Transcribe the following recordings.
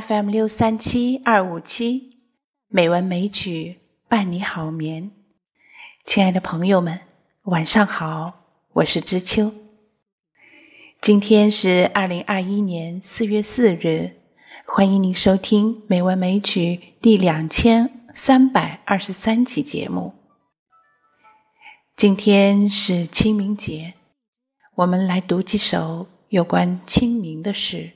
FM 六三七二五七，美文美曲伴你好眠。亲爱的朋友们，晚上好，我是知秋。今天是二零二一年四月四日，欢迎您收听《美文美曲》第两千三百二十三期节目。今天是清明节，我们来读几首有关清明的诗。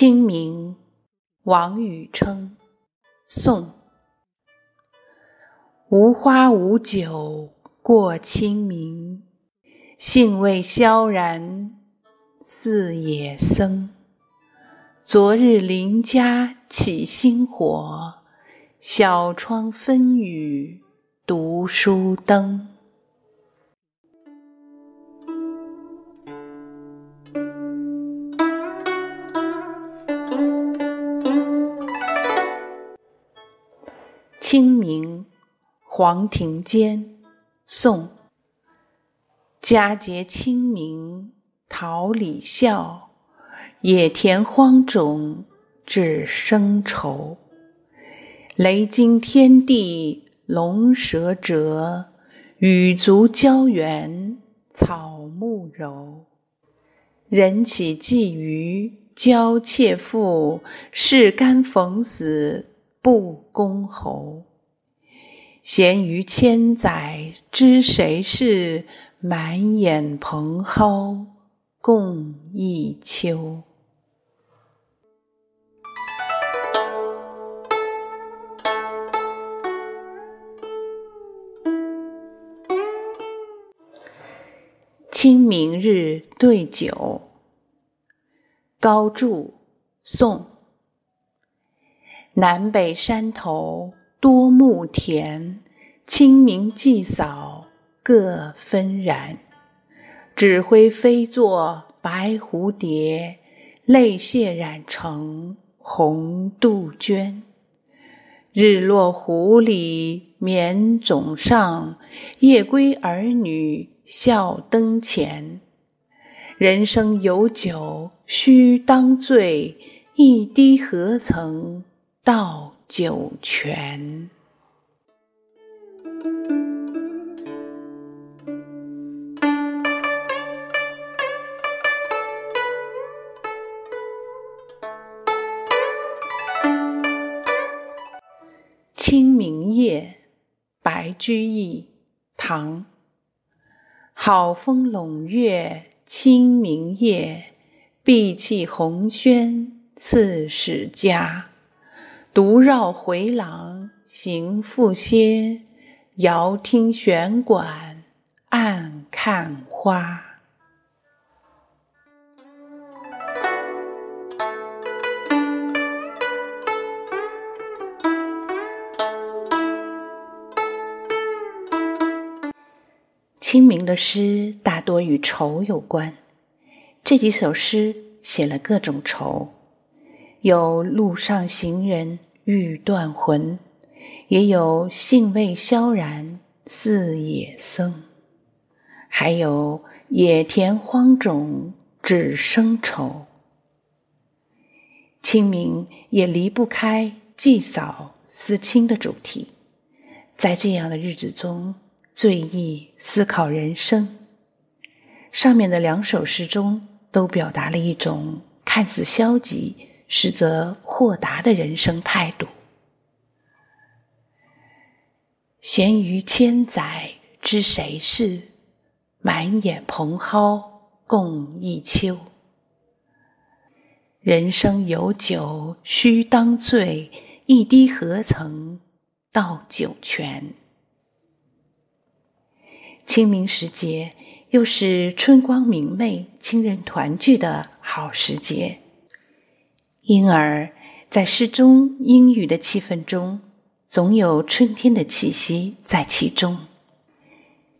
清明，王禹偁，宋。无花无酒过清明，兴味萧然似野僧。昨日邻家起新火，小窗分与读书灯。清明，黄庭坚，宋。佳节清明桃李笑，野田荒冢至生愁。雷惊天地龙蛇蛰，雨足郊原草木柔。人岂寄于娇妾妇，事干逢死。不公侯，闲余千载知谁是？满眼蓬蒿共一秋。清明日对酒，高柱，宋。南北山头多牧田，清明祭扫各纷然。纸灰飞作白蝴蝶，泪血染成红杜鹃。日落湖里眠冢上，夜归儿女笑灯前。人生有酒须当醉，一滴何曾？倒酒泉。清明夜，白居易，唐。好风笼月，清明夜，碧气红轩刺史家。独绕回廊行复歇，遥听弦管暗看花。清明的诗大多与愁有关，这几首诗写了各种愁。有路上行人欲断魂，也有兴味萧然似野僧，还有野田荒冢只生愁。清明也离不开祭扫思亲的主题，在这样的日子中，最易思考人生。上面的两首诗中，都表达了一种看似消极。实则豁达的人生态度。闲余千载知谁是？满眼蓬蒿共一秋。人生有酒须当醉，一滴何曾到九泉。清明时节，又是春光明媚、亲人团聚的好时节，因而，在诗中阴雨的气氛中，总有春天的气息在其中。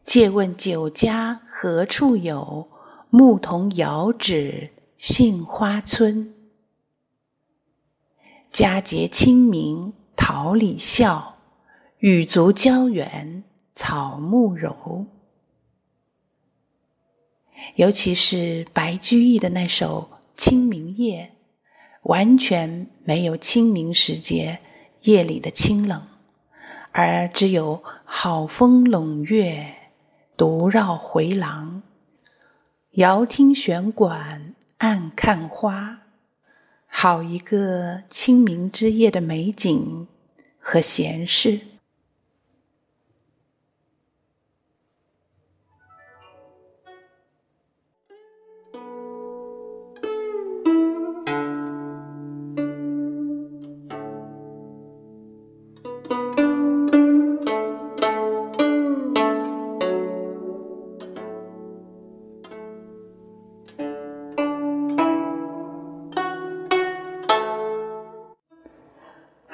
借问酒家何处有？牧童遥指。杏花村，佳节清明桃李笑，雨足郊原草木柔。尤其是白居易的那首《清明夜》，完全没有清明时节夜里的清冷，而只有好风笼月，独绕回廊，遥听弦管。暗看花，好一个清明之夜的美景和闲适。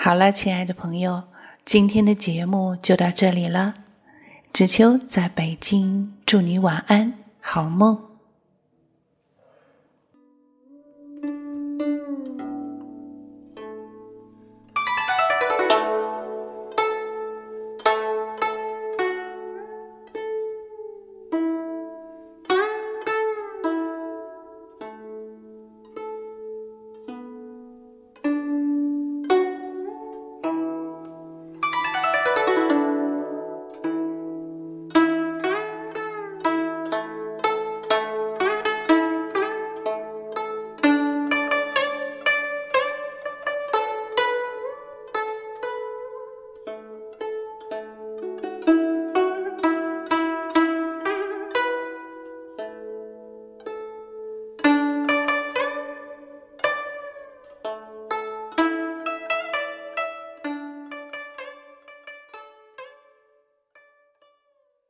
好了，亲爱的朋友，今天的节目就到这里了。知秋在北京，祝你晚安，好梦。